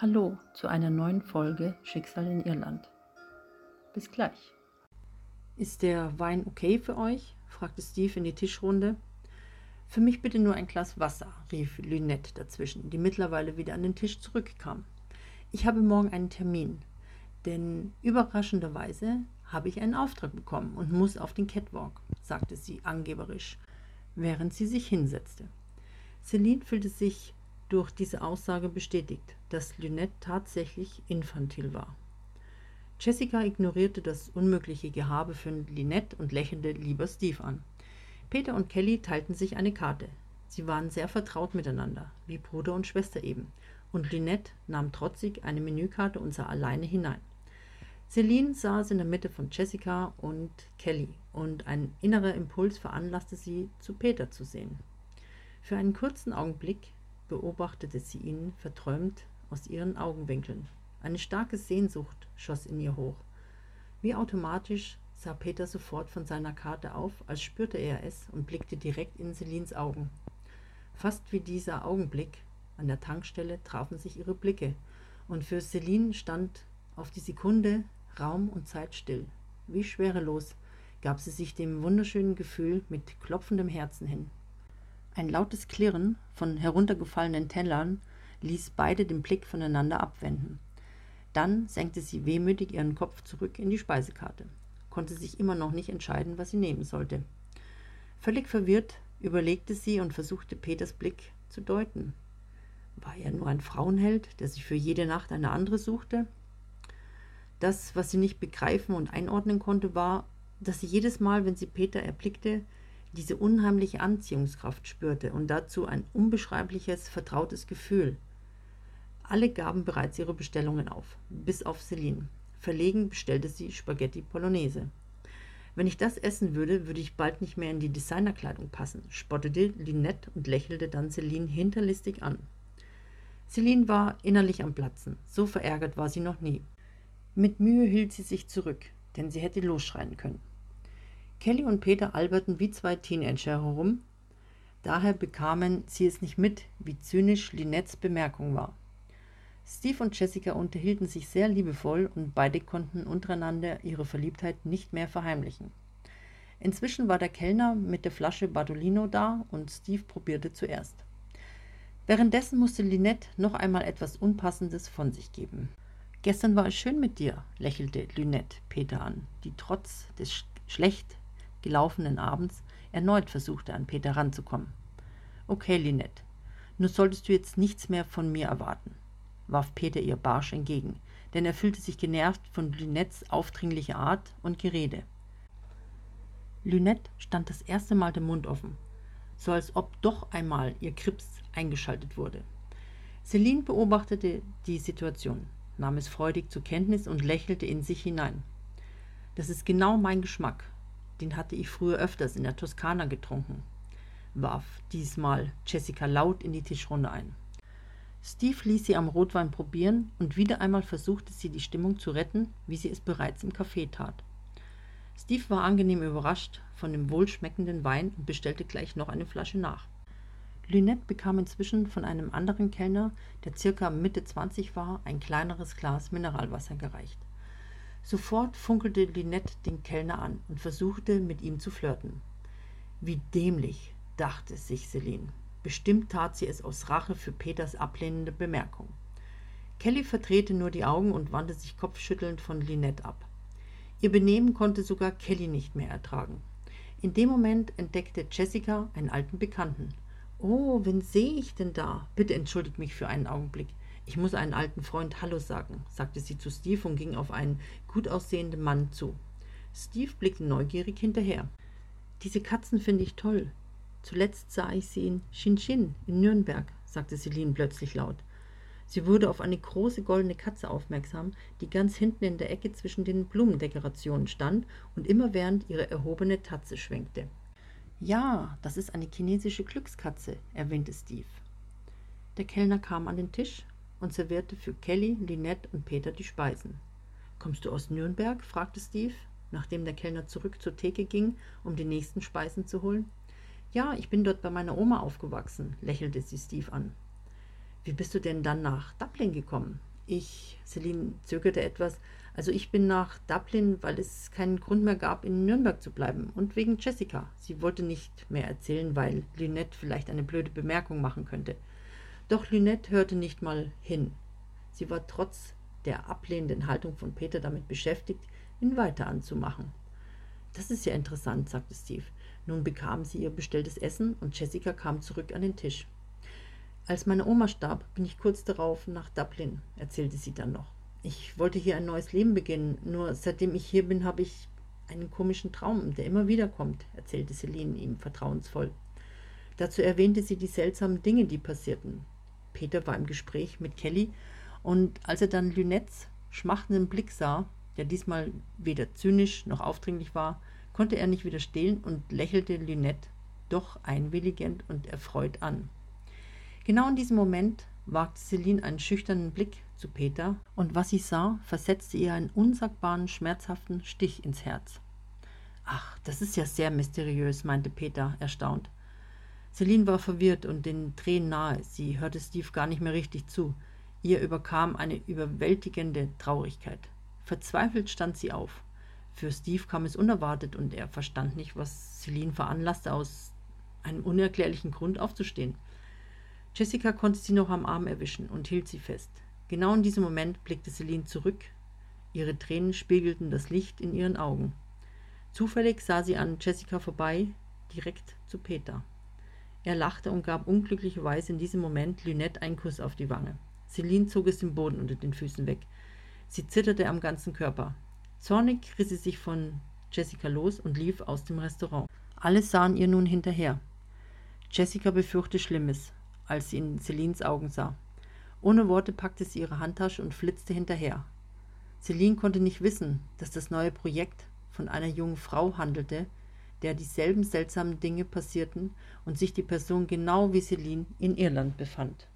Hallo zu einer neuen Folge Schicksal in Irland. Bis gleich. Ist der Wein okay für euch? fragte Steve in die Tischrunde. Für mich bitte nur ein Glas Wasser, rief Lynette dazwischen, die mittlerweile wieder an den Tisch zurückkam. Ich habe morgen einen Termin, denn überraschenderweise habe ich einen Auftrag bekommen und muss auf den Catwalk, sagte sie angeberisch, während sie sich hinsetzte. Celine fühlte sich durch diese Aussage bestätigt, dass Lynette tatsächlich infantil war. Jessica ignorierte das unmögliche Gehabe für Lynette und lächelte lieber Steve an. Peter und Kelly teilten sich eine Karte. Sie waren sehr vertraut miteinander, wie Bruder und Schwester eben, und Lynette nahm trotzig eine Menükarte und sah alleine hinein. Celine saß in der Mitte von Jessica und Kelly, und ein innerer Impuls veranlasste sie, zu Peter zu sehen. Für einen kurzen Augenblick beobachtete sie ihn verträumt aus ihren Augenwinkeln. Eine starke Sehnsucht schoss in ihr hoch. Wie automatisch sah Peter sofort von seiner Karte auf, als spürte er es und blickte direkt in Selins Augen. Fast wie dieser Augenblick an der Tankstelle trafen sich ihre Blicke, und für Celine stand auf die Sekunde Raum und Zeit still. Wie schwerelos gab sie sich dem wunderschönen Gefühl mit klopfendem Herzen hin. Ein lautes Klirren von heruntergefallenen Tellern ließ beide den Blick voneinander abwenden. Dann senkte sie wehmütig ihren Kopf zurück in die Speisekarte, konnte sich immer noch nicht entscheiden, was sie nehmen sollte. Völlig verwirrt überlegte sie und versuchte Peters Blick zu deuten. War er nur ein Frauenheld, der sich für jede Nacht eine andere suchte? Das, was sie nicht begreifen und einordnen konnte, war, dass sie jedes Mal, wenn sie Peter erblickte, diese unheimliche Anziehungskraft spürte und dazu ein unbeschreibliches, vertrautes Gefühl. Alle gaben bereits ihre Bestellungen auf, bis auf Celine. Verlegen bestellte sie Spaghetti Bolognese. Wenn ich das essen würde, würde ich bald nicht mehr in die Designerkleidung passen, spottete Lynette und lächelte dann Celine hinterlistig an. Celine war innerlich am Platzen, so verärgert war sie noch nie. Mit Mühe hielt sie sich zurück, denn sie hätte losschreien können. Kelly und Peter alberten wie zwei Teenager herum. Daher bekamen sie es nicht mit, wie zynisch Linettes Bemerkung war. Steve und Jessica unterhielten sich sehr liebevoll und beide konnten untereinander ihre Verliebtheit nicht mehr verheimlichen. Inzwischen war der Kellner mit der Flasche Bartolino da und Steve probierte zuerst. Währenddessen musste Lynette noch einmal etwas Unpassendes von sich geben. Gestern war es schön mit dir, lächelte Lynette Peter an, die trotz des schlecht gelaufenen Abends erneut versuchte, an Peter ranzukommen. Okay, Lynette, nur solltest du jetzt nichts mehr von mir erwarten, warf Peter ihr barsch entgegen, denn er fühlte sich genervt von Lynettes aufdringlicher Art und Gerede. Lynette stand das erste Mal den Mund offen, so als ob doch einmal ihr Krips eingeschaltet wurde. Celine beobachtete die Situation, nahm es freudig zur Kenntnis und lächelte in sich hinein. Das ist genau mein Geschmack, den hatte ich früher öfters in der Toskana getrunken, warf diesmal Jessica laut in die Tischrunde ein. Steve ließ sie am Rotwein probieren und wieder einmal versuchte sie die Stimmung zu retten, wie sie es bereits im Café tat. Steve war angenehm überrascht von dem wohlschmeckenden Wein und bestellte gleich noch eine Flasche nach. Lynette bekam inzwischen von einem anderen Kellner, der circa Mitte 20 war, ein kleineres Glas Mineralwasser gereicht. Sofort funkelte Lynette den Kellner an und versuchte, mit ihm zu flirten. Wie dämlich, dachte sich Celine. Bestimmt tat sie es aus Rache für Peters ablehnende Bemerkung. Kelly verdrehte nur die Augen und wandte sich kopfschüttelnd von Lynette ab. Ihr Benehmen konnte sogar Kelly nicht mehr ertragen. In dem Moment entdeckte Jessica einen alten Bekannten. Oh, wen sehe ich denn da? Bitte entschuldigt mich für einen Augenblick. Ich muss einen alten Freund Hallo sagen, sagte sie zu Steve und ging auf einen gut aussehenden Mann zu. Steve blickte neugierig hinterher. Diese Katzen finde ich toll. Zuletzt sah ich sie in Shinshin in Nürnberg, sagte Celine plötzlich laut. Sie wurde auf eine große goldene Katze aufmerksam, die ganz hinten in der Ecke zwischen den Blumendekorationen stand und immerwährend ihre erhobene Tatze schwenkte. Ja, das ist eine chinesische Glückskatze, erwähnte Steve. Der Kellner kam an den Tisch, und servierte für Kelly, Lynette und Peter die Speisen. Kommst du aus Nürnberg? fragte Steve, nachdem der Kellner zurück zur Theke ging, um die nächsten Speisen zu holen. Ja, ich bin dort bei meiner Oma aufgewachsen, lächelte sie Steve an. Wie bist du denn dann nach Dublin gekommen? Ich, Celine zögerte etwas, also ich bin nach Dublin, weil es keinen Grund mehr gab, in Nürnberg zu bleiben. Und wegen Jessica. Sie wollte nicht mehr erzählen, weil Lynette vielleicht eine blöde Bemerkung machen könnte. Doch Lynette hörte nicht mal hin. Sie war trotz der ablehnenden Haltung von Peter damit beschäftigt, ihn weiter anzumachen. Das ist ja interessant, sagte Steve. Nun bekam sie ihr bestelltes Essen und Jessica kam zurück an den Tisch. Als meine Oma starb, bin ich kurz darauf nach Dublin, erzählte sie dann noch. Ich wollte hier ein neues Leben beginnen, nur seitdem ich hier bin, habe ich einen komischen Traum, der immer wieder kommt, erzählte Celine ihm vertrauensvoll. Dazu erwähnte sie die seltsamen Dinge, die passierten. Peter war im Gespräch mit Kelly und als er dann Lünettes schmachtenden Blick sah, der diesmal weder zynisch noch aufdringlich war, konnte er nicht widerstehen und lächelte Lynette doch einwilligend und erfreut an. Genau in diesem Moment wagte Celine einen schüchternen Blick zu Peter, und was sie sah, versetzte ihr einen unsagbaren, schmerzhaften Stich ins Herz. Ach, das ist ja sehr mysteriös, meinte Peter, erstaunt. Celine war verwirrt und den Tränen nahe. Sie hörte Steve gar nicht mehr richtig zu. Ihr überkam eine überwältigende Traurigkeit. Verzweifelt stand sie auf. Für Steve kam es unerwartet und er verstand nicht, was Celine veranlasste, aus einem unerklärlichen Grund aufzustehen. Jessica konnte sie noch am Arm erwischen und hielt sie fest. Genau in diesem Moment blickte Celine zurück. Ihre Tränen spiegelten das Licht in ihren Augen. Zufällig sah sie an Jessica vorbei, direkt zu Peter. Er lachte und gab unglücklicherweise in diesem Moment Lynette einen Kuss auf die Wange. Celine zog es den Boden unter den Füßen weg. Sie zitterte am ganzen Körper. Zornig riss sie sich von Jessica los und lief aus dem Restaurant. Alle sahen ihr nun hinterher. Jessica befürchtete Schlimmes als sie in Celines Augen sah. Ohne Worte packte sie ihre Handtasche und flitzte hinterher. Celine konnte nicht wissen, dass das neue Projekt von einer jungen Frau handelte, der dieselben seltsamen Dinge passierten und sich die Person genau wie Celine in Irland befand.